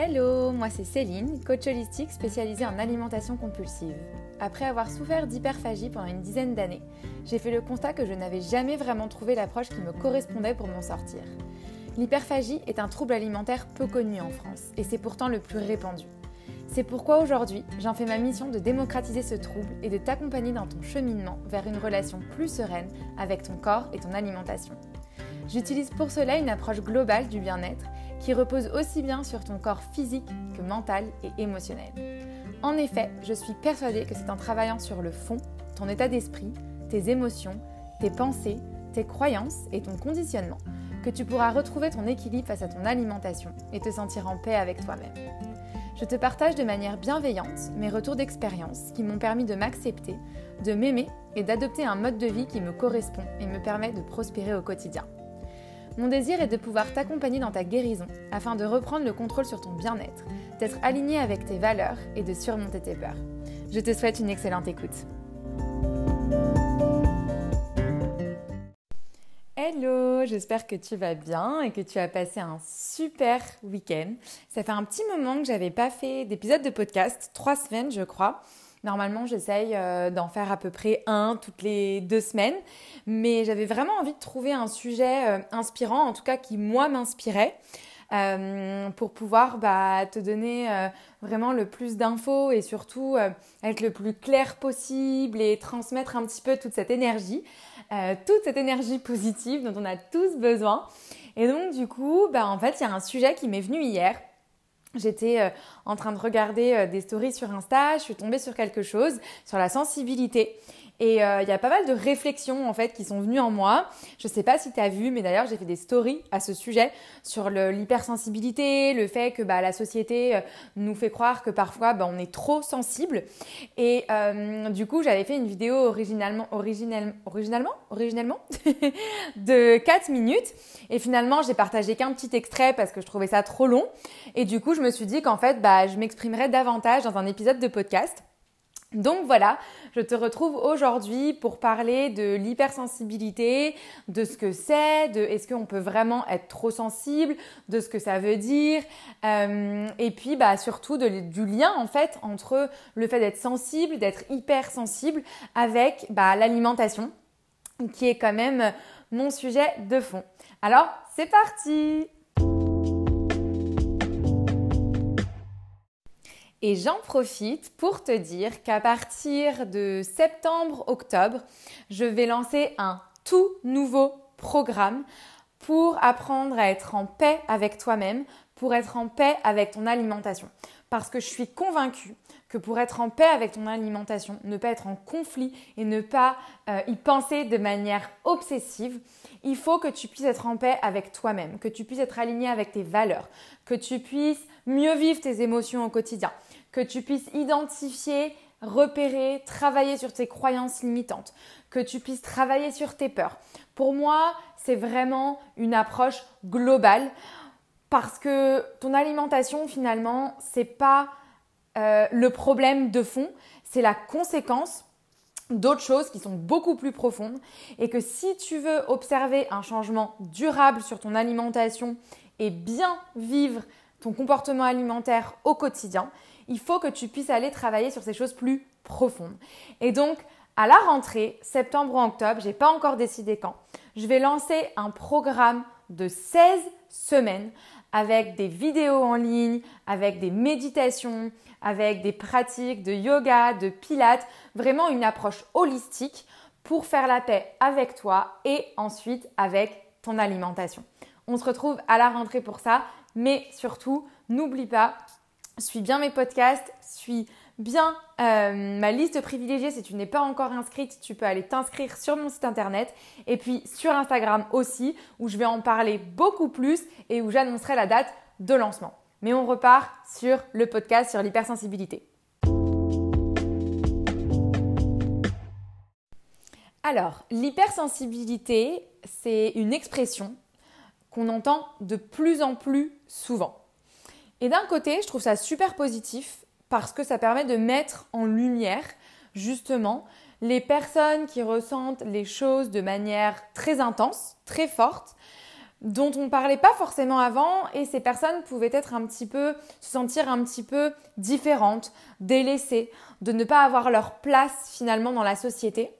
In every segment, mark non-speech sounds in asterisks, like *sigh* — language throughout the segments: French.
Hello, moi c'est Céline, coach holistique spécialisée en alimentation compulsive. Après avoir souffert d'hyperphagie pendant une dizaine d'années, j'ai fait le constat que je n'avais jamais vraiment trouvé l'approche qui me correspondait pour m'en sortir. L'hyperphagie est un trouble alimentaire peu connu en France et c'est pourtant le plus répandu. C'est pourquoi aujourd'hui, j'en fais ma mission de démocratiser ce trouble et de t'accompagner dans ton cheminement vers une relation plus sereine avec ton corps et ton alimentation. J'utilise pour cela une approche globale du bien-être qui repose aussi bien sur ton corps physique que mental et émotionnel. En effet, je suis persuadée que c'est en travaillant sur le fond, ton état d'esprit, tes émotions, tes pensées, tes croyances et ton conditionnement que tu pourras retrouver ton équilibre face à ton alimentation et te sentir en paix avec toi-même. Je te partage de manière bienveillante mes retours d'expérience qui m'ont permis de m'accepter, de m'aimer et d'adopter un mode de vie qui me correspond et me permet de prospérer au quotidien. Mon désir est de pouvoir t'accompagner dans ta guérison afin de reprendre le contrôle sur ton bien-être, d'être aligné avec tes valeurs et de surmonter tes peurs. Je te souhaite une excellente écoute. Hello, j'espère que tu vas bien et que tu as passé un super week-end. Ça fait un petit moment que j'avais pas fait d'épisode de podcast, trois semaines je crois. Normalement, j'essaye euh, d'en faire à peu près un toutes les deux semaines, mais j'avais vraiment envie de trouver un sujet euh, inspirant, en tout cas qui moi m'inspirait. Euh, pour pouvoir bah, te donner vraiment le plus d'infos et surtout être le plus clair possible et transmettre un petit peu toute cette énergie, toute cette énergie positive dont on a tous besoin. Et donc du coup, bah, en fait, il y a un sujet qui m'est venu hier J'étais euh, en train de regarder euh, des stories sur Insta, je suis tombée sur quelque chose, sur la sensibilité. Et euh, il y a pas mal de réflexions en fait qui sont venues en moi. Je sais pas si tu as vu, mais d'ailleurs j'ai fait des stories à ce sujet sur l'hypersensibilité, le, fait que bah, la société euh, nous fait croire que parfois bah, on est trop sensible. Et euh, du coup j'avais fait une vidéo originalement, originellement, originellement *laughs* de 4 minutes. Et finalement j'ai partagé qu'un petit extrait parce que je trouvais ça trop long. Et du coup je me suis dit qu'en fait bah, je m'exprimerais davantage dans un épisode de podcast. Donc voilà, je te retrouve aujourd'hui pour parler de l'hypersensibilité, de ce que c'est, de est-ce qu'on peut vraiment être trop sensible, de ce que ça veut dire, euh, et puis bah, surtout du lien en fait entre le fait d'être sensible, d'être hypersensible avec bah, l'alimentation, qui est quand même mon sujet de fond. Alors c'est parti Et j'en profite pour te dire qu'à partir de septembre-octobre, je vais lancer un tout nouveau programme pour apprendre à être en paix avec toi-même, pour être en paix avec ton alimentation. Parce que je suis convaincue que pour être en paix avec ton alimentation, ne pas être en conflit et ne pas euh, y penser de manière obsessive, il faut que tu puisses être en paix avec toi-même, que tu puisses être aligné avec tes valeurs, que tu puisses mieux vivre tes émotions au quotidien, que tu puisses identifier, repérer, travailler sur tes croyances limitantes, que tu puisses travailler sur tes peurs. Pour moi, c'est vraiment une approche globale parce que ton alimentation finalement, c'est pas euh, le problème de fond, c'est la conséquence d'autres choses qui sont beaucoup plus profondes et que si tu veux observer un changement durable sur ton alimentation et bien vivre ton comportement alimentaire au quotidien, il faut que tu puisses aller travailler sur ces choses plus profondes. Et donc, à la rentrée, septembre ou octobre, j'ai pas encore décidé quand, je vais lancer un programme de 16 semaines avec des vidéos en ligne, avec des méditations, avec des pratiques de yoga, de pilates, vraiment une approche holistique pour faire la paix avec toi et ensuite avec ton alimentation. On se retrouve à la rentrée pour ça, mais surtout, n'oublie pas, suis bien mes podcasts, suis bien euh, ma liste privilégiée. Si tu n'es pas encore inscrite, tu peux aller t'inscrire sur mon site internet et puis sur Instagram aussi, où je vais en parler beaucoup plus et où j'annoncerai la date de lancement. Mais on repart sur le podcast sur l'hypersensibilité. Alors, l'hypersensibilité, c'est une expression qu'on entend de plus en plus souvent. Et d'un côté, je trouve ça super positif parce que ça permet de mettre en lumière justement les personnes qui ressentent les choses de manière très intense, très forte, dont on ne parlait pas forcément avant et ces personnes pouvaient être un petit peu, se sentir un petit peu différentes, délaissées, de ne pas avoir leur place finalement dans la société.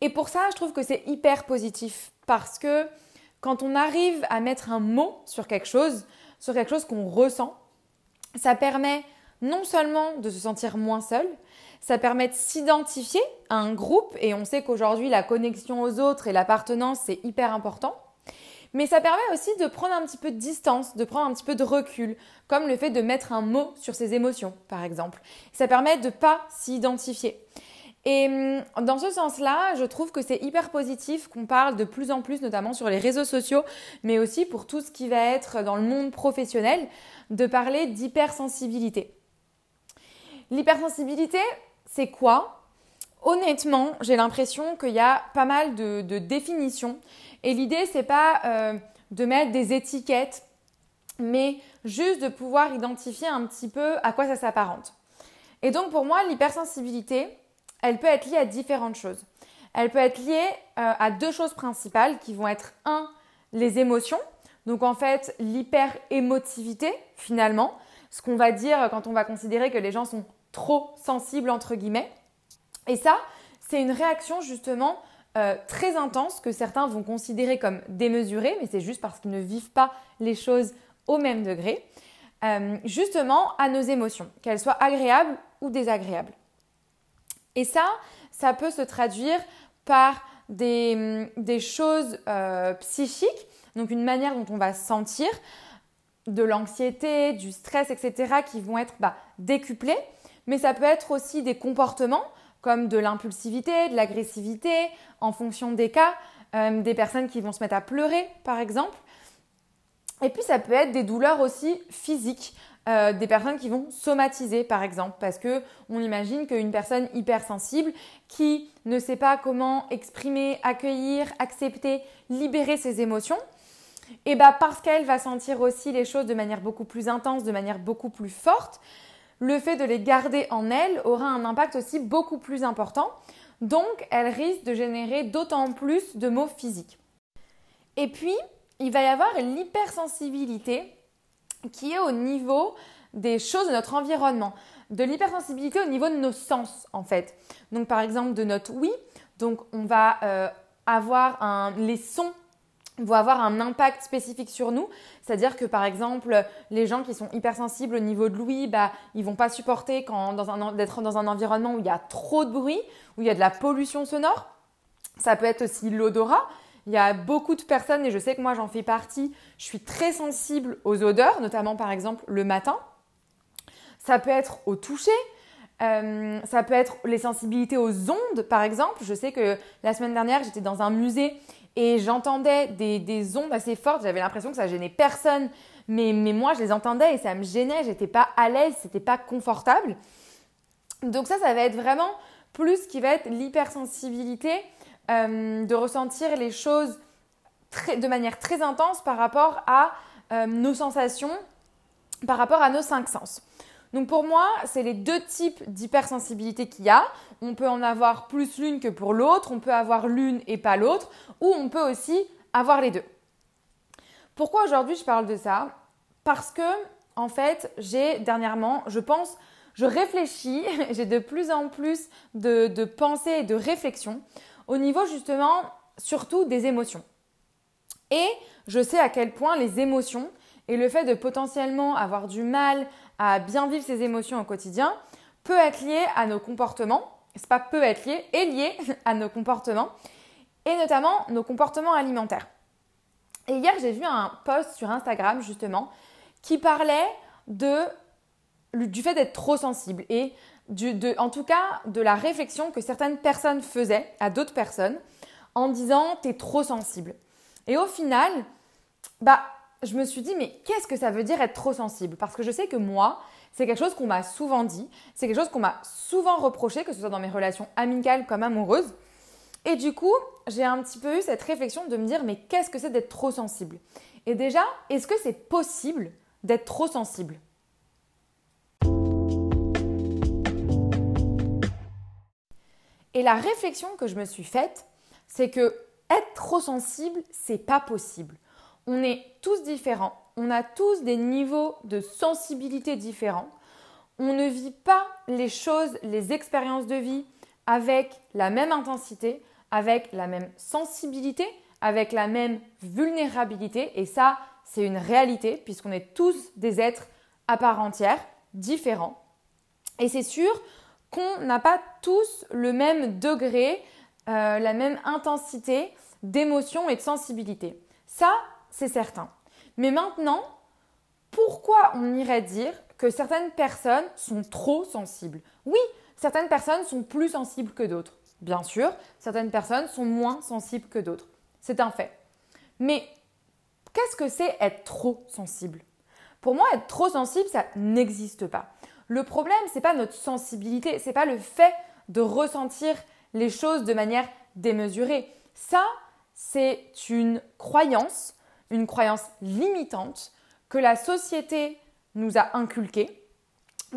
Et pour ça, je trouve que c'est hyper positif parce que quand on arrive à mettre un mot sur quelque chose, sur quelque chose qu'on ressent, ça permet non seulement de se sentir moins seul, ça permet de s'identifier à un groupe et on sait qu'aujourd'hui la connexion aux autres et l'appartenance c'est hyper important. Mais ça permet aussi de prendre un petit peu de distance, de prendre un petit peu de recul, comme le fait de mettre un mot sur ses émotions, par exemple. Ça permet de pas s'identifier. Et hum, dans ce sens-là, je trouve que c'est hyper positif qu'on parle de plus en plus, notamment sur les réseaux sociaux, mais aussi pour tout ce qui va être dans le monde professionnel, de parler d'hypersensibilité. L'hypersensibilité, c'est quoi? Honnêtement, j'ai l'impression qu'il y a pas mal de, définitions. Et l'idée, c'est pas euh, de mettre des étiquettes, mais juste de pouvoir identifier un petit peu à quoi ça s'apparente. Et donc pour moi, l'hypersensibilité, elle peut être liée à différentes choses. Elle peut être liée euh, à deux choses principales qui vont être un, les émotions. Donc en fait, l'hyper-émotivité finalement, ce qu'on va dire quand on va considérer que les gens sont trop sensibles entre guillemets. Et ça, c'est une réaction justement euh, très intense que certains vont considérer comme démesurée, mais c'est juste parce qu'ils ne vivent pas les choses au même degré, euh, justement à nos émotions, qu'elles soient agréables ou désagréables. Et ça, ça peut se traduire par des, choses euh, psychiques, donc une manière dont on va sentir, de l'anxiété, du stress, etc., qui vont être bah, décuplés, mais ça peut être aussi des comportements comme de l'impulsivité, de l'agressivité, en fonction des cas, euh, des personnes qui vont se mettre à pleurer, par exemple. Et puis ça peut être des douleurs aussi physiques, euh, des personnes qui vont somatiser par exemple, parce que on imagine qu'une personne hypersensible qui ne sait pas comment exprimer, accueillir, accepter, libérer ses émotions, et bah parce qu'elle va sentir aussi les choses de manière beaucoup plus intense, de manière beaucoup plus forte, le fait de les garder en elle aura un impact aussi beaucoup plus important. Donc, elle risque de générer d'autant plus de maux physiques. Et puis, il va y avoir l'hypersensibilité qui est au niveau des choses de notre environnement, de l'hypersensibilité au niveau de nos sens en fait. Donc par exemple de notre oui, donc on va euh, avoir un, les sons vont avoir un impact spécifique sur nous. C'est-à-dire que par exemple, les gens qui sont hypersensibles au niveau de l'ouïe, bah, ils vont pas supporter d'être dans un environnement où il y a trop de bruit, où il y a de la pollution sonore. Ça peut être aussi l'odorat. Il y a beaucoup de personnes, et je sais que moi j'en fais partie, je suis très sensible aux odeurs, notamment par exemple le matin. Ça peut être au toucher, euh, ça peut être les sensibilités aux ondes, par exemple. Je sais que la semaine dernière, j'étais dans un musée et j'entendais des, ondes assez fortes. J'avais l'impression que ça gênait personne, mais, moi, je les entendais et ça me gênait. J'étais pas à l'aise, c'était pas confortable. Donc ça, ça va être vraiment plus qui va être l'hypersensibilité euh, de ressentir les choses de manière très intense par rapport à euh, nos sensations, par rapport à nos cinq sens. Donc pour moi, c'est les deux types d'hypersensibilité qu'il y a. On peut en avoir plus l'une que pour l'autre, on peut avoir l'une et pas l'autre, ou on peut aussi avoir les deux. Pourquoi aujourd'hui je parle de ça? Parce que, en fait, j'ai dernièrement, je pense, je réfléchis, *laughs* j'ai de plus en plus de, de pensées et de réflexions au niveau justement surtout des émotions. Et je sais à quel point les émotions et le fait de potentiellement avoir du mal à bien vivre ses émotions au quotidien peut être lié à nos comportements. C'est pas peut être lié, est lié *laughs* à nos comportements et notamment nos comportements alimentaires. Et hier, j'ai vu un post sur Instagram justement qui parlait de, du fait d'être trop sensible et en tout cas de la réflexion que certaines personnes faisaient à d'autres personnes en disant t'es trop sensible. Et au final, bah, je me suis dit mais qu'est-ce que ça veut dire être trop sensible? Parce que je sais que moi, c'est quelque chose qu'on m'a souvent dit, c'est quelque chose qu'on m'a souvent reproché, que ce soit dans mes relations amicales comme amoureuses. Et du coup, j'ai un petit peu eu cette réflexion de me dire mais qu'est-ce que c'est d'être trop sensible? Et déjà, est-ce que c'est possible d'être trop sensible? Et la réflexion que je me suis faite, c'est que être trop sensible, c'est pas possible. On est tous différents, on a tous des niveaux de sensibilité différents. On ne vit pas les choses, les expériences de vie avec la même intensité, avec la même sensibilité, avec la même vulnérabilité. Et ça, c'est une réalité puisqu'on est tous des êtres à part entière, différents. Et c'est sûr qu'on n'a pas tous le même degré, euh, la même intensité d'émotion et de sensibilité. Ça, c'est certain. Mais maintenant, pourquoi on irait dire que certaines personnes sont trop sensibles? Oui, certaines personnes sont plus sensibles que d'autres. Bien sûr, certaines personnes sont moins sensibles que d'autres. C'est un fait. Mais qu'est-ce que c'est être trop sensible? Pour moi, être trop sensible, ça n'existe pas. Le problème, c'est pas notre sensibilité, c'est pas le fait de ressentir les choses de manière démesurée. Ça, c'est une croyance, une croyance limitante que la société nous a inculquée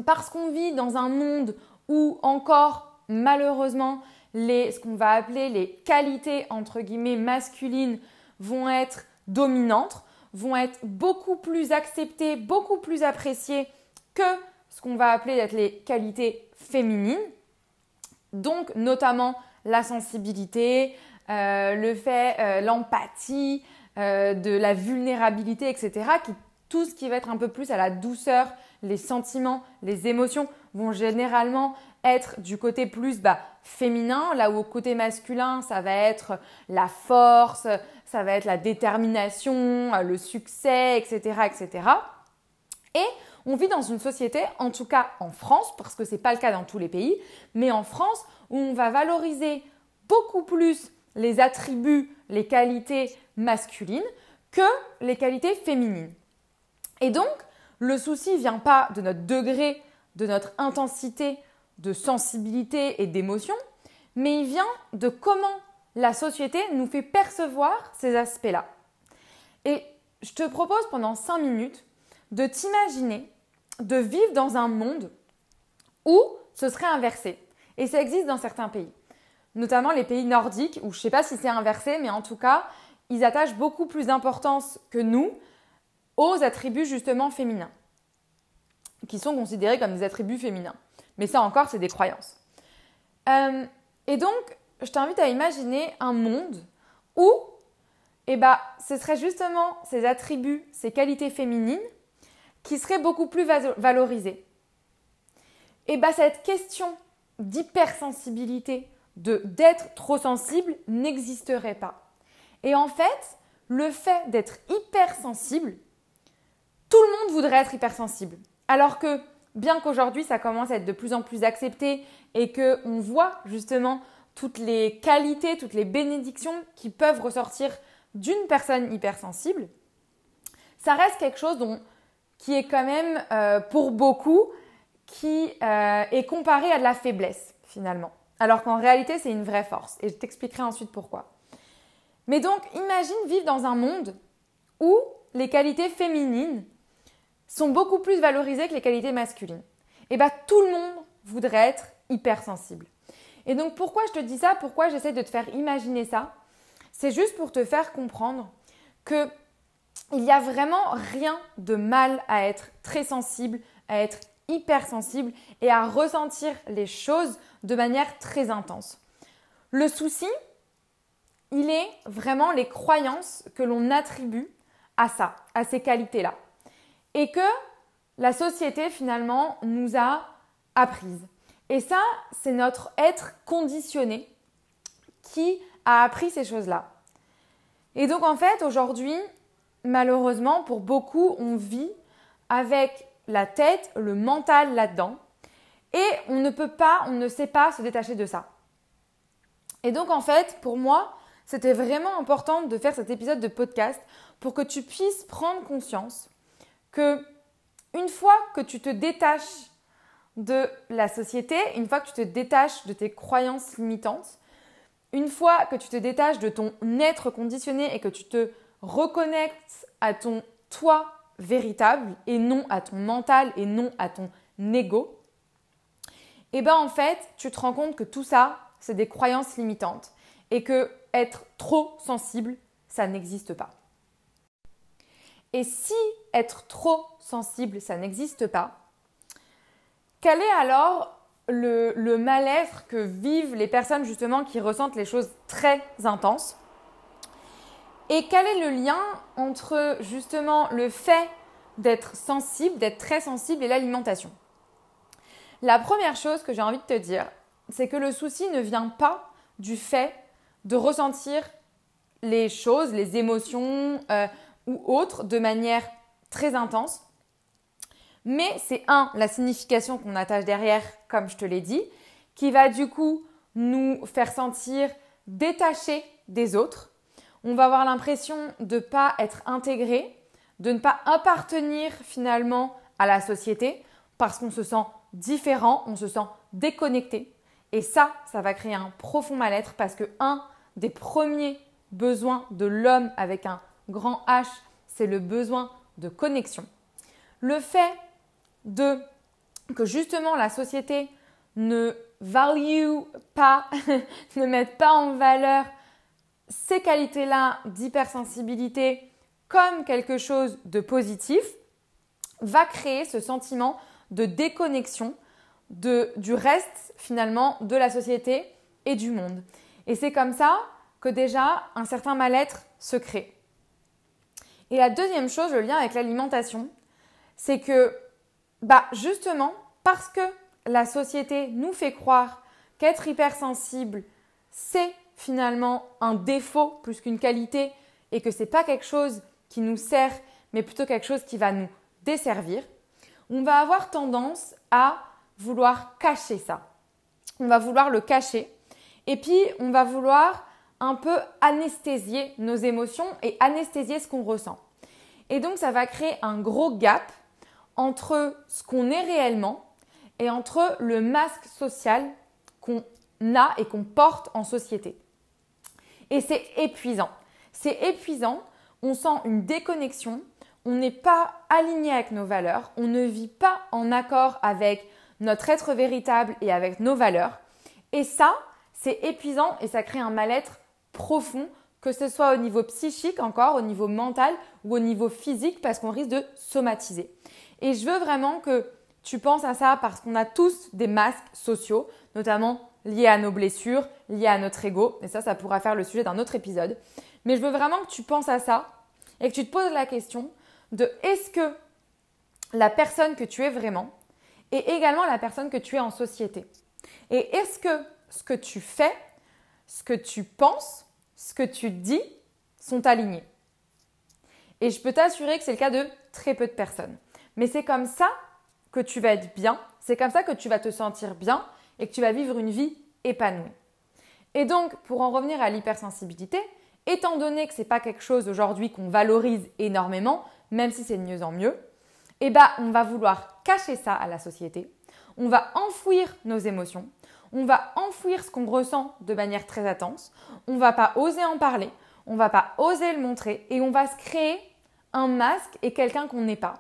parce qu'on vit dans un monde où encore malheureusement les, ce qu'on va appeler les qualités entre guillemets masculines vont être dominantes, vont être beaucoup plus acceptées, beaucoup plus appréciées que ce qu'on va appeler les qualités féminines. Donc notamment la sensibilité, euh, le fait, euh, l'empathie, euh, de la vulnérabilité, etc. Qui, tout ce qui va être un peu plus à la douceur, les sentiments, les émotions vont généralement être du côté plus bah, féminin, là où au côté masculin, ça va être la force, ça va être la détermination, le succès, etc. etc. Et on vit dans une société, en tout cas en France, parce que ce n'est pas le cas dans tous les pays, mais en France, où on va valoriser beaucoup plus les attributs, les qualités masculines que les qualités féminines. Et donc, le souci ne vient pas de notre degré, de notre intensité de sensibilité et d'émotion, mais il vient de comment la société nous fait percevoir ces aspects-là. Et je te propose pendant 5 minutes de t'imaginer de vivre dans un monde où ce serait inversé. Et ça existe dans certains pays notamment les pays nordiques, où je ne sais pas si c'est inversé, mais en tout cas, ils attachent beaucoup plus d'importance que nous aux attributs justement féminins, qui sont considérés comme des attributs féminins. Mais ça encore, c'est des croyances. Euh, et donc, je t'invite à imaginer un monde où eh ben, ce serait justement ces attributs, ces qualités féminines qui seraient beaucoup plus valorisées. Et eh ben, cette question d'hypersensibilité, d'être trop sensible n'existerait pas. Et en fait, le fait d'être hypersensible, tout le monde voudrait être hypersensible. Alors que bien qu'aujourd'hui ça commence à être de plus en plus accepté et que on voit justement toutes les qualités, toutes les bénédictions qui peuvent ressortir d'une personne hypersensible, ça reste quelque chose qui est quand même euh, pour beaucoup qui euh, est comparé à de la faiblesse finalement alors qu'en réalité c'est une vraie force. Et je t'expliquerai ensuite pourquoi. Mais donc imagine vivre dans un monde où les qualités féminines sont beaucoup plus valorisées que les qualités masculines. Et bien tout le monde voudrait être hypersensible. Et donc pourquoi je te dis ça? Pourquoi j'essaie de te faire imaginer ça? C'est juste pour te faire comprendre que il n'y a vraiment rien de mal à être très sensible, à être hypersensible et à ressentir les choses de manière très intense. Le souci, il est vraiment les croyances que l'on attribue à ça, à ces qualités-là. Et que la société finalement nous a apprises. Et ça, c'est notre être conditionné qui a appris ces choses-là. Et donc en fait, aujourd'hui, malheureusement, pour beaucoup, on vit avec la tête, le mental là-dedans. Et on ne peut pas, on ne sait pas se détacher de ça. Et donc en fait, pour moi, c'était vraiment important de faire cet épisode de podcast pour que tu puisses prendre conscience que une fois que tu te détaches de la société, une fois que tu te détaches de tes croyances limitantes, une fois que tu te détaches de ton être conditionné et que tu te reconnectes à ton toi véritable et non à ton mental et non à ton ego, et eh bien en fait, tu te rends compte que tout ça, c'est des croyances limitantes et que être trop sensible, ça n'existe pas. Et si être trop sensible, ça n'existe pas, quel est alors le, le mal-être que vivent les personnes justement qui ressentent les choses très intenses? Et quel est le lien entre justement le fait d'être sensible, d'être très sensible et l'alimentation? La première chose que j'ai envie de te dire, c'est que le souci ne vient pas du fait de ressentir les choses, les émotions euh, ou autres de manière très intense. Mais c'est un, la signification qu'on attache derrière, comme je te l'ai dit, qui va du coup nous faire sentir détachés des autres. On va avoir l'impression de ne pas être intégré, de ne pas appartenir finalement à la société parce qu'on se sent différent, on se sent déconnecté. Et ça, ça va créer un profond mal-être parce que un des premiers besoins de l'homme avec un grand H, c'est le besoin de connexion. Le fait de que justement la société ne value pas, *laughs* ne mette pas en valeur ces qualités-là d'hypersensibilité comme quelque chose de positif, va créer ce sentiment de déconnexion du reste finalement de la société et du monde. Et c'est comme ça que déjà un certain mal-être se crée. Et la deuxième chose, le lien avec l'alimentation, c'est que bah justement parce que la société nous fait croire qu'être hypersensible, c'est finalement un défaut plus qu'une qualité et que c'est pas quelque chose qui nous sert, mais plutôt quelque chose qui va nous desservir, on va avoir tendance à vouloir cacher ça. On va vouloir le cacher et puis on va vouloir un peu anesthésier nos émotions et anesthésier ce qu'on ressent. Et donc ça va créer un gros gap entre ce qu'on est réellement et entre le masque social qu'on a et qu'on porte en société. Et c'est épuisant. C'est épuisant, on sent une déconnexion, on n'est pas aligné avec nos valeurs, on ne vit pas en accord avec notre être véritable et avec nos valeurs. Et ça, c'est épuisant et ça crée un mal-être profond, que ce soit au niveau psychique encore, au niveau mental ou au niveau physique, parce qu'on risque de somatiser. Et je veux vraiment que tu penses à ça parce qu'on a tous des masques sociaux, notamment liés à nos blessures, liés à notre ego. Et ça, ça pourra faire le sujet d'un autre épisode. Mais je veux vraiment que tu penses à ça et que tu te poses la question de est-ce que la personne que tu es vraiment est également la personne que tu es en société Et est-ce que ce que tu fais, ce que tu penses, ce que tu dis sont alignés Et je peux t'assurer que c'est le cas de très peu de personnes. Mais c'est comme ça que tu vas être bien, c'est comme ça que tu vas te sentir bien et que tu vas vivre une vie épanouie. Et donc, pour en revenir à l'hypersensibilité, étant donné que ce n'est pas quelque chose aujourd'hui qu'on valorise énormément, même si c'est de mieux en mieux, eh ben, on va vouloir cacher ça à la société, on va enfouir nos émotions, on va enfouir ce qu'on ressent de manière très intense, on va pas oser en parler, on va pas oser le montrer. Et on va se créer un masque et quelqu'un qu'on n'est pas.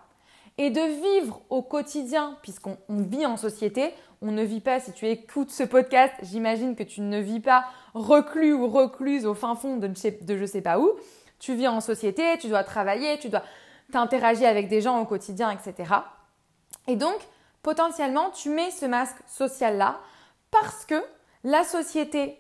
Et de vivre au quotidien, puisqu'on vit en société, on ne vit pas, si tu écoutes ce podcast, j'imagine que tu ne vis pas reclus ou recluse au fin fond de, de je sais pas où. Tu vis en société, tu dois travailler, tu dois t'interagir avec des gens au quotidien, etc. Et donc, potentiellement, tu mets ce masque social-là parce que la société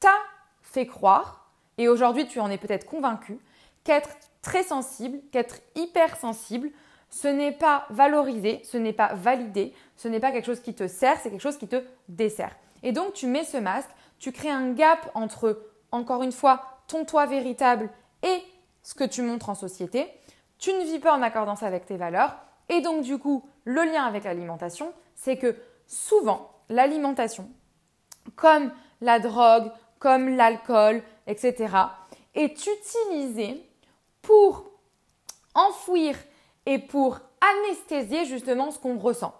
t'a fait croire, et aujourd'hui tu en es peut-être convaincu, qu'être très sensible, qu'être hypersensible, ce n'est pas valorisé, ce n'est pas validé, ce n'est pas quelque chose qui te sert, c'est quelque chose qui te dessert. Et donc tu mets ce masque, tu crées un gap entre, encore une fois, ton toi véritable et ce que tu montres en société. Tu ne vis pas en accordance avec tes valeurs. Et donc du coup, le lien avec l'alimentation, c'est que souvent, l'alimentation, comme la drogue, comme l'alcool, etc., est utilisée pour enfouir et pour anesthésier justement ce qu'on ressent.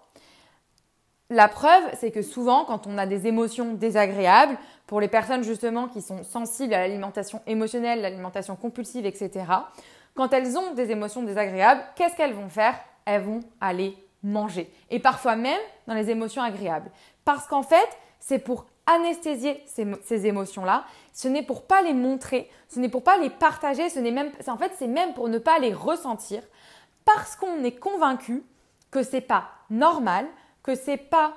La preuve, c'est que souvent, quand on a des émotions désagréables, pour les personnes justement qui sont sensibles à l'alimentation émotionnelle, l'alimentation compulsive, etc., quand elles ont des émotions désagréables, qu'est-ce qu'elles vont faire? Elles vont aller manger. Et parfois même dans les émotions agréables. Parce qu'en fait, c'est pour anesthésier ces, émotions-là. Ce n'est pour pas les montrer, ce n'est pour pas les partager, ce n'est même, en fait, c'est même pour ne pas les ressentir, parce qu'on est convaincu que c'est pas normal, que c'est pas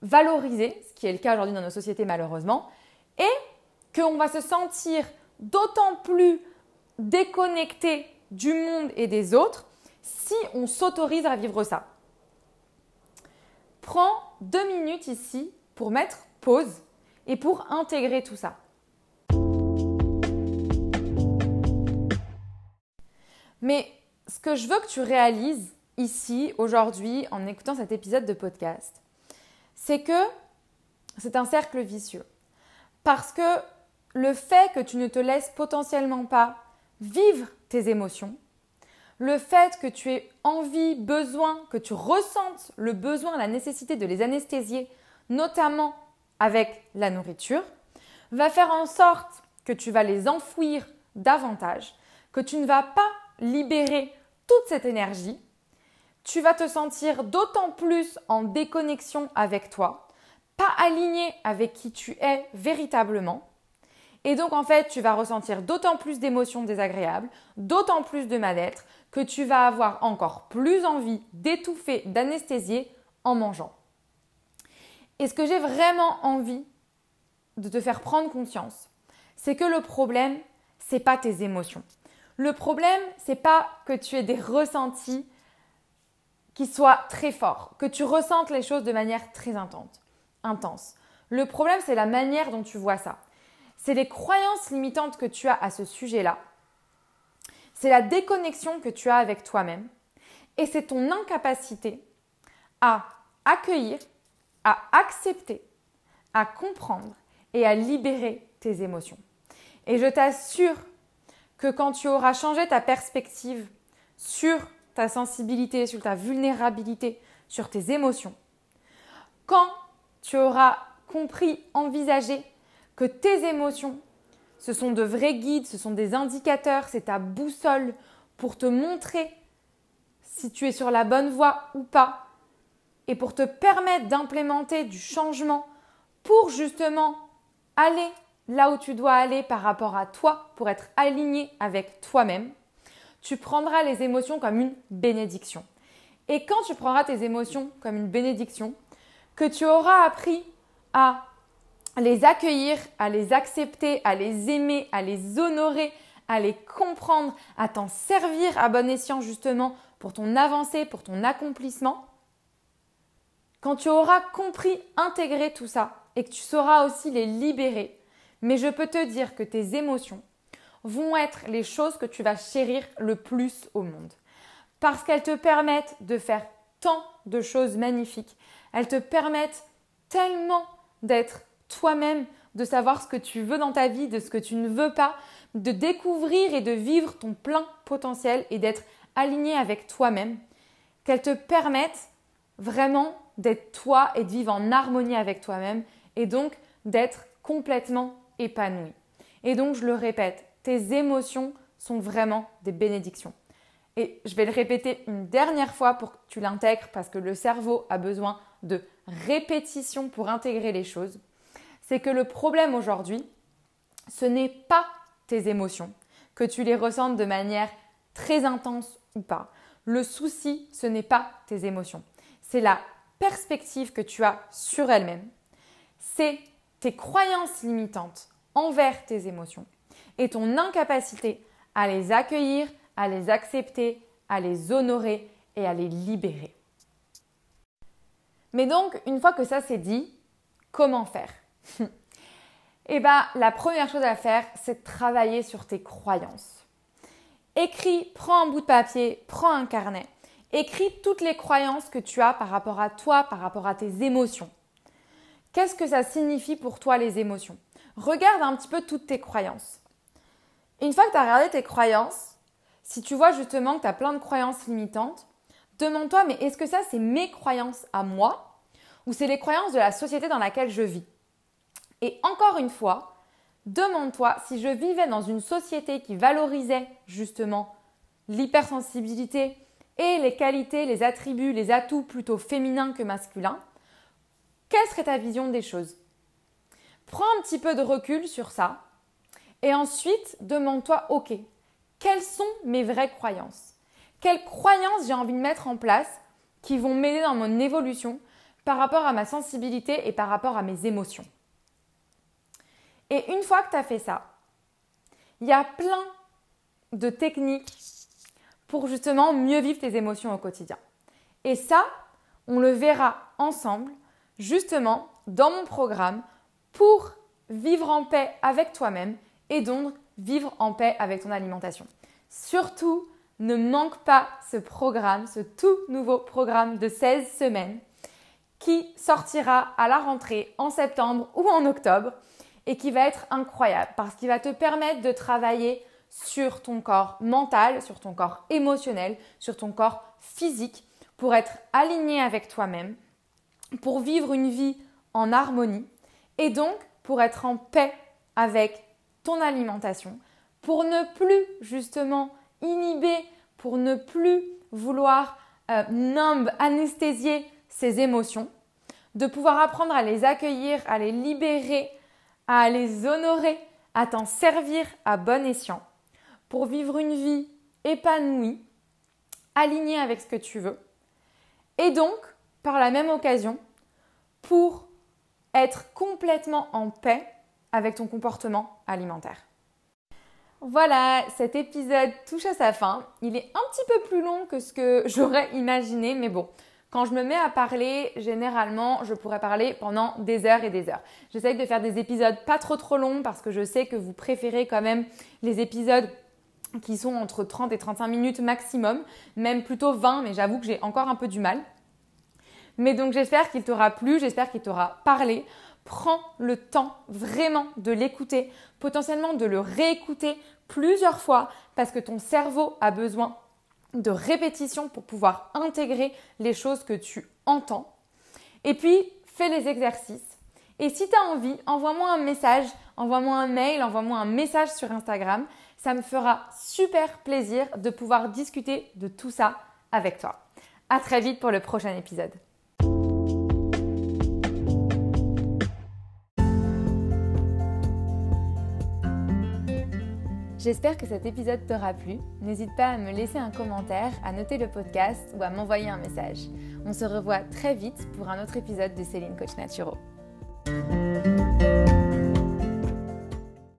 valorisé, ce qui est le cas aujourd'hui dans nos sociétés malheureusement, et qu'on va se sentir d'autant plus déconnecté du monde et des autres si on s'autorise à vivre ça. Prends deux minutes ici pour mettre pause et pour intégrer tout ça. Mais ce que je veux que tu réalises ici, aujourd'hui, en écoutant cet épisode de podcast, c'est que c'est un cercle vicieux. Parce que le fait que tu ne te laisses potentiellement pas vivre tes émotions, le fait que tu aies envie, besoin, que tu ressentes le besoin, la nécessité de les anesthésier, notamment avec la nourriture, va faire en sorte que tu vas les enfouir davantage, que tu ne vas pas libérer toute cette énergie, tu vas te sentir d'autant plus en déconnexion avec toi, pas aligné avec qui tu es véritablement. Et donc en fait, tu vas ressentir d'autant plus d'émotions désagréables, d'autant plus de mal-être, que tu vas avoir encore plus envie d'étouffer, d'anesthésier en mangeant. Et ce que j'ai vraiment envie de te faire prendre conscience, c'est que le problème, c'est pas tes émotions. Le problème, c'est pas que tu aies des ressentis qui soient très forts, que tu ressentes les choses de manière très intense. Le problème, c'est la manière dont tu vois ça. C'est les croyances limitantes que tu as à ce sujet-là. C'est la déconnexion que tu as avec toi-même. Et c'est ton incapacité à accueillir à accepter, à comprendre et à libérer tes émotions. Et je t'assure que quand tu auras changé ta perspective sur ta sensibilité, sur ta vulnérabilité, sur tes émotions, quand tu auras compris, envisagé que tes émotions, ce sont de vrais guides, ce sont des indicateurs, c'est ta boussole pour te montrer si tu es sur la bonne voie ou pas, et pour te permettre d'implémenter du changement pour justement aller là où tu dois aller par rapport à toi, pour être aligné avec toi-même, tu prendras les émotions comme une bénédiction. Et quand tu prendras tes émotions comme une bénédiction, que tu auras appris à les accueillir, à les accepter, à les aimer, à les honorer, à les comprendre, à t'en servir à bon escient justement pour ton avancée, pour ton accomplissement, quand tu auras compris, intégré tout ça et que tu sauras aussi les libérer, mais je peux te dire que tes émotions vont être les choses que tu vas chérir le plus au monde. Parce qu'elles te permettent de faire tant de choses magnifiques. Elles te permettent tellement d'être toi-même, de savoir ce que tu veux dans ta vie, de ce que tu ne veux pas, de découvrir et de vivre ton plein potentiel et d'être aligné avec toi-même, qu'elles te permettent vraiment d'être toi et de vivre en harmonie avec toi-même et donc d'être complètement épanoui. Et donc, je le répète, tes émotions sont vraiment des bénédictions. Et je vais le répéter une dernière fois pour que tu l'intègres parce que le cerveau a besoin de répétition pour intégrer les choses. C'est que le problème aujourd'hui, ce n'est pas tes émotions, que tu les ressentes de manière très intense ou pas. Le souci, ce n'est pas tes émotions. C'est la perspective que tu as sur elle-même, c'est tes croyances limitantes envers tes émotions et ton incapacité à les accueillir, à les accepter, à les honorer et à les libérer. Mais donc, une fois que ça c'est dit, comment faire? *laughs* Eh bien, la première chose à faire, c'est travailler sur tes croyances. Écris, prends un bout de papier, prends un carnet Écris toutes les croyances que tu as par rapport à toi, par rapport à tes émotions. Qu'est-ce que ça signifie pour toi les émotions? Regarde un petit peu toutes tes croyances. Une fois que tu as regardé tes croyances, si tu vois justement que tu as plein de croyances limitantes, demande-toi, mais est-ce que ça c'est mes croyances à moi ou c'est les croyances de la société dans laquelle je vis? Et encore une fois, demande-toi si je vivais dans une société qui valorisait justement l'hypersensibilité, et les qualités, les attributs, les atouts plutôt féminins que masculins, quelle serait ta vision des choses? Prends un petit peu de recul sur ça et ensuite demande-toi, ok, quelles sont mes vraies croyances? Quelles croyances j'ai envie de mettre en place qui vont m'aider dans mon évolution par rapport à ma sensibilité et par rapport à mes émotions? Et une fois que tu as fait ça, il y a plein de techniques pour justement mieux vivre tes émotions au quotidien. Et ça, on le verra ensemble justement dans mon programme pour vivre en paix avec toi-même et donc vivre en paix avec ton alimentation. Surtout, ne manque pas ce programme, ce tout nouveau programme de 16 semaines qui sortira à la rentrée en septembre ou en octobre et qui va être incroyable parce qu'il va te permettre de travailler sur ton corps mental, sur ton corps émotionnel, sur ton corps physique pour être aligné avec toi-même, pour vivre une vie en harmonie et donc pour être en paix avec ton alimentation, pour ne plus justement inhiber, pour ne plus vouloir euh, anesthésier ses émotions, de pouvoir apprendre à les accueillir, à les libérer, à les honorer, à t'en servir à bon escient, pour vivre une vie épanouie, alignée avec ce que tu veux, et donc, par la même occasion, pour être complètement en paix avec ton comportement alimentaire. Voilà, cet épisode touche à sa fin. Il est un petit peu plus long que ce que *laughs* j'aurais imaginé, mais bon, quand je me mets à parler, généralement, je pourrais parler pendant des heures et des heures. J'essaye de faire des épisodes pas trop trop longs parce que je sais que vous préférez quand même les épisodes qui sont entre 30 et 35 minutes maximum, même plutôt 20, mais j'avoue que j'ai encore un peu du mal. Mais donc j'espère qu'il t'aura plu, j'espère qu'il t'aura parlé. Prends le temps vraiment de l'écouter, potentiellement de le réécouter plusieurs fois parce que ton cerveau a besoin de répétition pour pouvoir intégrer les choses que tu entends. Et puis, fais les exercices. Et si tu as envie, envoie-moi un message, envoie-moi un mail, envoie-moi un message sur Instagram. Ça me fera super plaisir de pouvoir discuter de tout ça avec toi. À très vite pour le prochain épisode. J'espère que cet épisode t'aura plu. N'hésite pas à me laisser un commentaire, à noter le podcast ou à m'envoyer un message. On se revoit très vite pour un autre épisode de Céline Coach Naturo.